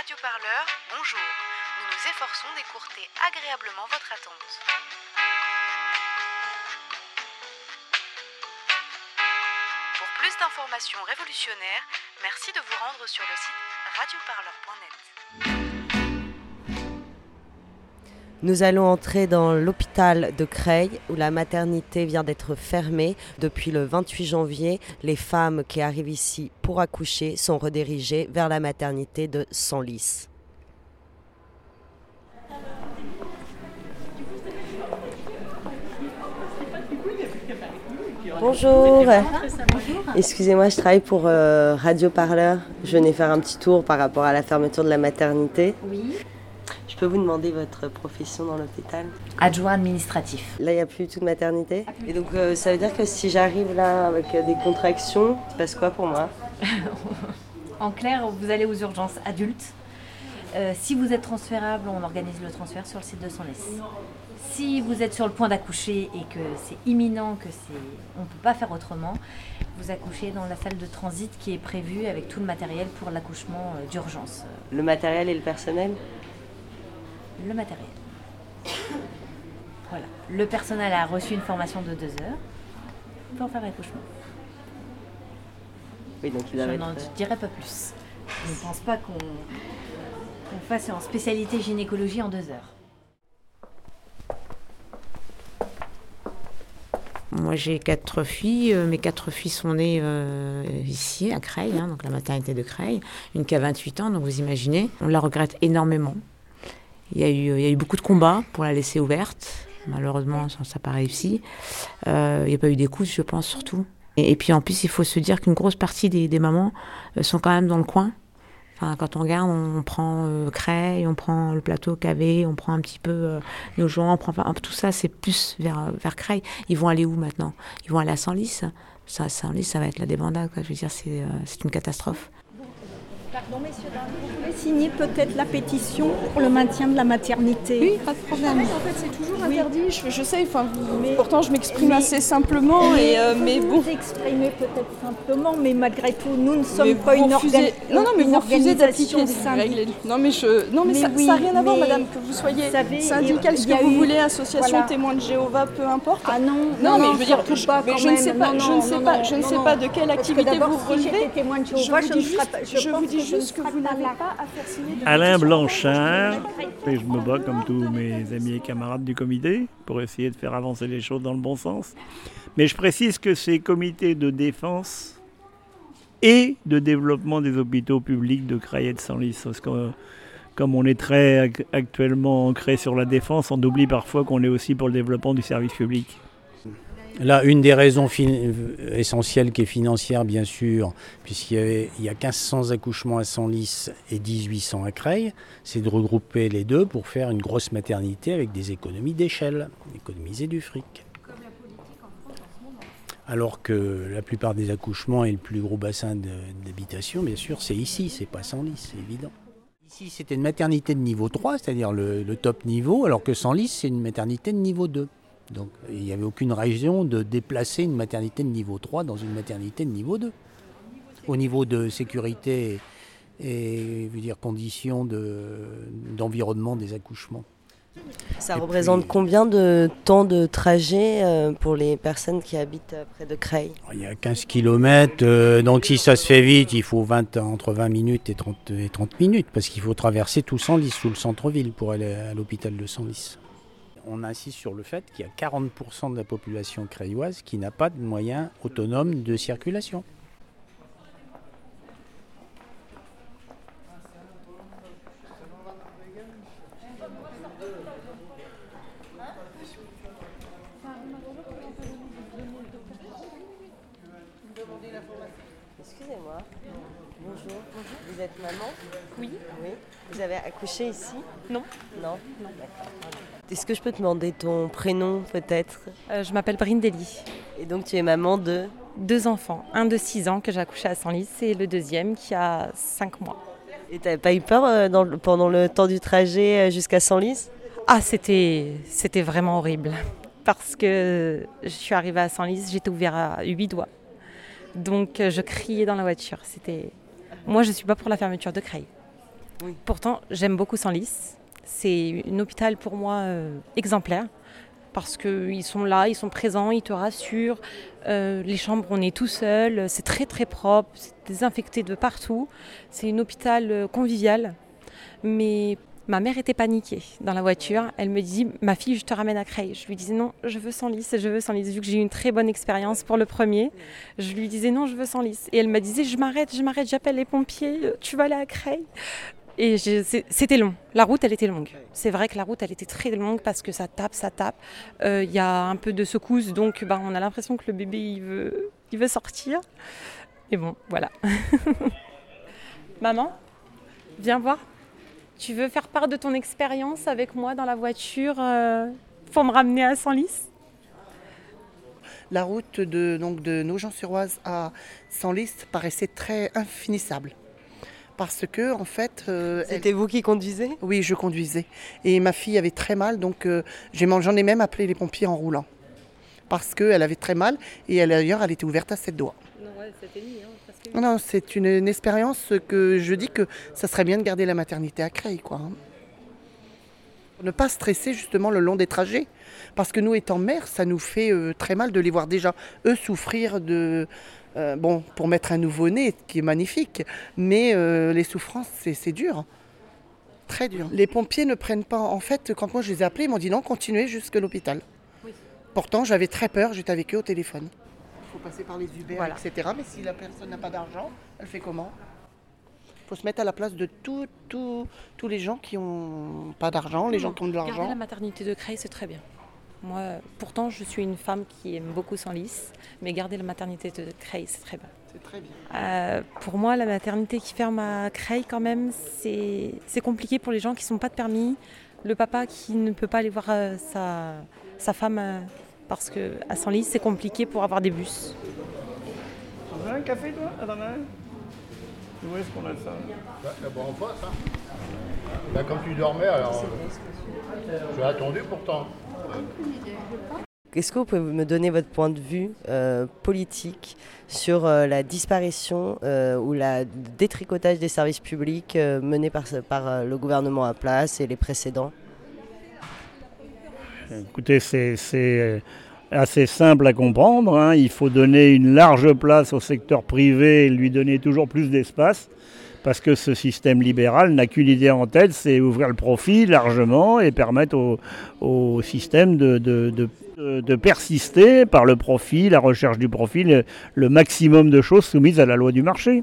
radioparleur, bonjour. Nous nous efforçons d'écourter agréablement votre attente. Pour plus d'informations révolutionnaires, merci de vous rendre sur le site radioparleur.net. Nous allons entrer dans l'hôpital de Creil où la maternité vient d'être fermée. Depuis le 28 janvier, les femmes qui arrivent ici pour accoucher sont redirigées vers la maternité de Senlis. Bonjour. Excusez-moi, je travaille pour euh, Radio Parleur. Je venais faire un petit tour par rapport à la fermeture de la maternité. Oui. Je peux vous demander votre profession dans l'hôpital Adjoint administratif. Là, il n'y a plus du tout de maternité. Et donc, euh, ça veut dire que si j'arrive là avec euh, des contractions, il se passe quoi pour moi? En clair, vous allez aux urgences adultes. Euh, si vous êtes transférable, on organise le transfert sur le site de Senlis. Si vous êtes sur le point d'accoucher et que c'est imminent, que c'est, on ne peut pas faire autrement, vous accouchez dans la salle de transit qui est prévue avec tout le matériel pour l'accouchement d'urgence. Le matériel et le personnel? Le matériel. Voilà. Le personnel a reçu une formation de deux heures pour faire l'accouchement. Oui, donc il Je n'en être... dirai pas plus. Je ne pense pas qu'on qu'on fasse en spécialité gynécologie en deux heures. Moi, j'ai quatre filles. Euh, Mes quatre filles sont nées euh, ici, à Creil, hein, donc la maternité de Creil. Une qui a 28 ans, donc vous imaginez. On la regrette énormément. Il y a eu, beaucoup de combats pour la laisser ouverte. Malheureusement, ça n'a pas réussi. Euh, il n'y a pas eu d'écoute, je pense, surtout. Et, puis, en plus, il faut se dire qu'une grosse partie des, mamans euh, sont quand même dans le coin. Enfin, quand on regarde, on, prend euh, Creil, on prend le plateau KV, on prend un petit peu euh, nos gens, on prend tout ça, c'est plus vers, vers Creil. Ils vont aller où maintenant? Ils vont aller à Senlis. Ça, Senlis, ça va être la débandade. Je veux dire, c'est une catastrophe. Pardon, messieurs, vous pouvez signer peut-être la pétition pour le maintien de la maternité Oui, pas de problème. En fait, c'est toujours Oui. interdit. Je, je sais, enfin, Mais- pourtant je m'exprime assez simplement, et, euh, vous mais vous bon. exprimez peut-être simplement, mais malgré tout, nous ne sommes Mais pas vous une, refusez- Non, non, mais une vous d'appliquer organisation règles. Non, mais je, non, mais, Mais ça oui, n'a rien à voir, madame, que vous soyez vous savez, syndicale, ce que vous eu- voulez, association, voilà. témoin de Jéhovah, peu importe. Ah non, Non, mais je veux dire, je, pas je ne sais pas, Non, je non, ne sais non, pas, non, je ne sais non. pas de quelle activité vous relevez. témoin de Je Jéhovah, vous vous dis que je ne juste que serais vous pas n'avez là. pas à faire signer de Alain. Blanchard, et je me bats comme tous mes amis et camarades du comité pour essayer de faire avancer les choses dans le bon sens. Mais je précise que ces comités de défense et de développement des hôpitaux publics de Creil et de Senlis, parce que comme on est très ac- actuellement ancré sur la défense, on oublie parfois qu'on est aussi pour le développement du service public. Là, une des raisons essentielles qui est financière, bien sûr, puisqu'il y, avait- il y a 1500 accouchements à Senlis et 1800 à Creil, c'est de regrouper les deux pour faire une grosse maternité avec des économies d'échelle, économiser du fric. Alors que la plupart des accouchements et le plus gros bassin de- d'habitation, bien sûr, c'est ici, c'est pas Senlis, c'est évident. Ici, c'était une maternité de niveau 3, c'est-à-dire le, le top niveau, alors que Senlis, c'est une maternité de niveau 2. Donc il n'y avait aucune raison de déplacer une maternité de niveau 3 dans une maternité de niveau 2. Au niveau de sécurité et je veux dire, conditions de- d'environnement des accouchements. Ça Et représente puis- combien de temps de trajet euh, pour les personnes qui habitent euh, près de Creil? Il y a 15 km, donc si ça se fait vite, il faut 20, entre 20 minutes et 30, et 30 minutes, parce qu'il faut traverser tout Senlis, tout le centre-ville, pour aller à l'hôpital de Senlis. On insiste sur le fait qu'il y a 40% de la population crayoise qui n'a pas de moyens autonomes de circulation. Excusez-moi. Bonjour. Vous êtes maman? Oui. Oui. Vous avez accouché ici? Non. Non Est-ce que je peux te demander ton prénom peut-être? Euh, je m'appelle Brindelli. Et donc tu es maman de? Deux enfants, un de 6 ans que j'ai accouché à Senlis et le deuxième qui a 5 mois. Et t'avais pas eu peur euh, dans le- pendant le temps du trajet euh, jusqu'à Senlis? Ah, c'était, c'était vraiment horrible. Parce que je suis arrivée à Senlis, j'étais ouvert à 8 doigts. Donc je criais dans la voiture. C'était... Moi, je ne suis pas pour la fermeture de Creil. Pourtant, j'aime beaucoup Senlis. C'est un hôpital pour moi euh, exemplaire parce qu'ils sont là, ils sont présents, ils te rassurent. Euh, les chambres, on est tout seul, c'est très très propre, c'est désinfecté de partout. C'est un hôpital euh, convivial. Mais ma mère était paniquée dans la voiture. Elle me dit Ma fille, je te ramène à Creil. Je lui disais Non, je veux sans lys, je veux sans lys. Vu que j'ai eu une très bonne expérience pour le premier, je lui disais Non, je veux sans lys. Et elle me disait Je m'arrête, je m'arrête, j'appelle les pompiers, tu vas aller à Creil. Et c'était long. La route, elle était longue. C'est vrai que la route, elle était très longue parce que ça tape, ça tape. Euh, Il y a un peu de secousse, donc ben, on a l'impression que le bébé, il veut, il veut sortir. Et bon, voilà. Maman, viens voir. Tu veux faire part de ton expérience avec moi dans la voiture euh, pour me ramener à Senlis? La route de, donc de Nogent-sur-Oise à Senlis paraissait très infinissable. Parce que, en fait. euh, elle- C'était vous qui conduisez? Oui, je conduisais. Et ma fille avait très mal, donc euh, j'en ai même appelé les pompiers en roulant. Parce qu'elle avait très mal, et elle, d'ailleurs, elle était ouverte à sept doigts. Non, non, c'est une, une expérience que je dis que ça serait bien de garder la maternité à Creil, quoi. hein. Ne pas stresser justement le long des trajets. Parce que nous, étant mères, ça nous fait euh, très mal de les voir déjà, eux, souffrir de... euh, bon, pour mettre un nouveau-né, qui est magnifique, mais euh, les souffrances, c'est dur. Très dur. Les pompiers ne prennent pas... En fait, quand moi je les ai appelés, ils m'ont dit non, continuez jusqu'à l'hôpital. Pourtant, j'avais très peur, j'étais avec eux au téléphone. Il faut passer par les Uber, Voilà. etc. Mais si la personne n'a pas d'argent, elle fait comment? Faut se mettre à la place de tout- tout- tous les gens qui n'ont pas d'argent, les gens qui ont de Garder l'argent. la maternité de Creil, c'est très bien. Moi, pourtant, je suis une femme qui aime beaucoup Senlis, mais garder la maternité de Creil, c'est très bien. C'est très bien. Euh, pour moi, la maternité qui ferme à Creil, quand même, c'est c'est compliqué pour les gens qui ne sont pas de permis. Le papa qui ne peut pas aller voir euh, sa, sa femme euh, parce qu'à Senlis, c'est compliqué pour avoir des bus. Tu veux un café, toi, Où est-ce qu'on a ça D'abord en face, hein. Bah, comme tu dormais, alors. euh, J'ai attendu pourtant. Est-ce que vous pouvez me donner votre point de vue euh, politique sur euh, la disparition euh, ou la détricotage des services publics euh, menés par, euh, le gouvernement à place et les précédents? Écoutez, c'est c'est assez simple à comprendre. hein. Il faut donner une large place au secteur privé et lui donner toujours plus d'espace. Parce que ce système libéral n'a qu'une idée en tête, c'est ouvrir le profit largement et permettre au, système de, persister par le profit, la recherche du profit, le maximum de choses soumises à la loi du marché.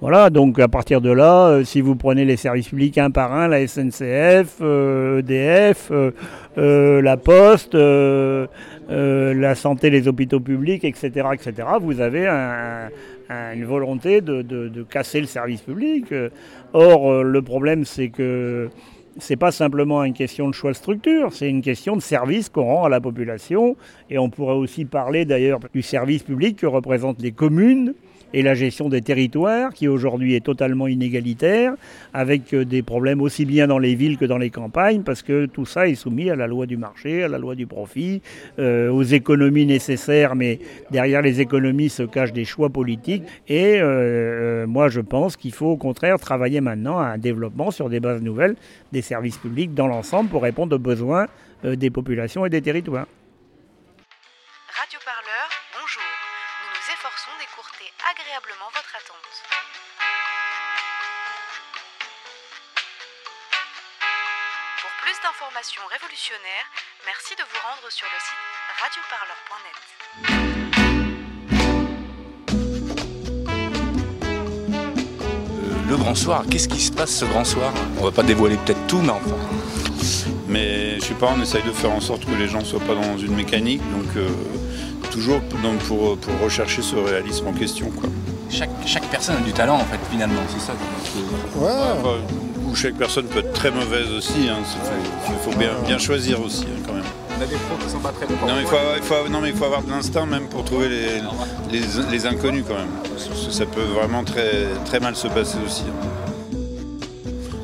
Voilà, donc à partir de là, euh, si vous prenez les services publics un par un, la SNCF, EDF, euh, euh, la Poste, la santé, les hôpitaux publics, etc., etc., vous avez un- un- une volonté de, casser le service public. Or, le problème, c'est que c'est pas simplement une question de choix de structure, c'est une question de service qu'on rend à la population. Et on pourrait aussi parler d'ailleurs du service public que représentent les communes et la gestion des territoires qui aujourd'hui est totalement inégalitaire, avec euh, des problèmes aussi bien dans les villes que dans les campagnes, parce que tout ça est soumis à la loi du marché, à la loi du profit, euh, aux économies nécessaires, mais derrière les économies se cachent des choix politiques. Et euh, moi, je pense qu'il faut au contraire travailler maintenant à un développement sur des bases nouvelles des services publics dans l'ensemble pour répondre aux besoins des populations et des territoires. Révolutionnaires, merci de vous rendre sur le site radioparleur.net. Le grand soir, qu'est-ce qui se passe ce grand soir? On va pas dévoiler peut-être tout, mais enfin. Mais je sais pas, on essaye de faire en sorte que les gens soient pas dans une mécanique, donc euh, toujours donc, pour, pour rechercher ce réalisme en question. Quoi. Chaque, chaque personne a du talent en fait, finalement, c'est ça. Ouais. enfin, chaque personne peut être très mauvaise aussi, hein, il faut, faut bien, bien choisir aussi hein, quand même. On a des pros qui sont pas très bons. Non mais, il faut, avoir- il faut- non, mais il faut avoir de l'instinct même pour trouver les, les, les inconnus quand même. Parce que ça peut vraiment très, très mal se passer aussi. hein.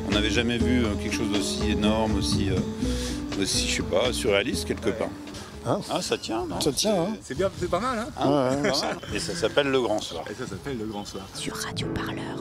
On n'avait jamais vu euh, quelque chose d'aussi énorme, aussi, euh, aussi, je sais pas, surréaliste quelque part. ah, ça tient, non? Ça tient, hein C'est bien, c'est pas mal, hein Hein, Ouais, ouais, pas mal. Et ça s'appelle le grand soir. Et ça s'appelle le grand soir. Sur Radio Parleur.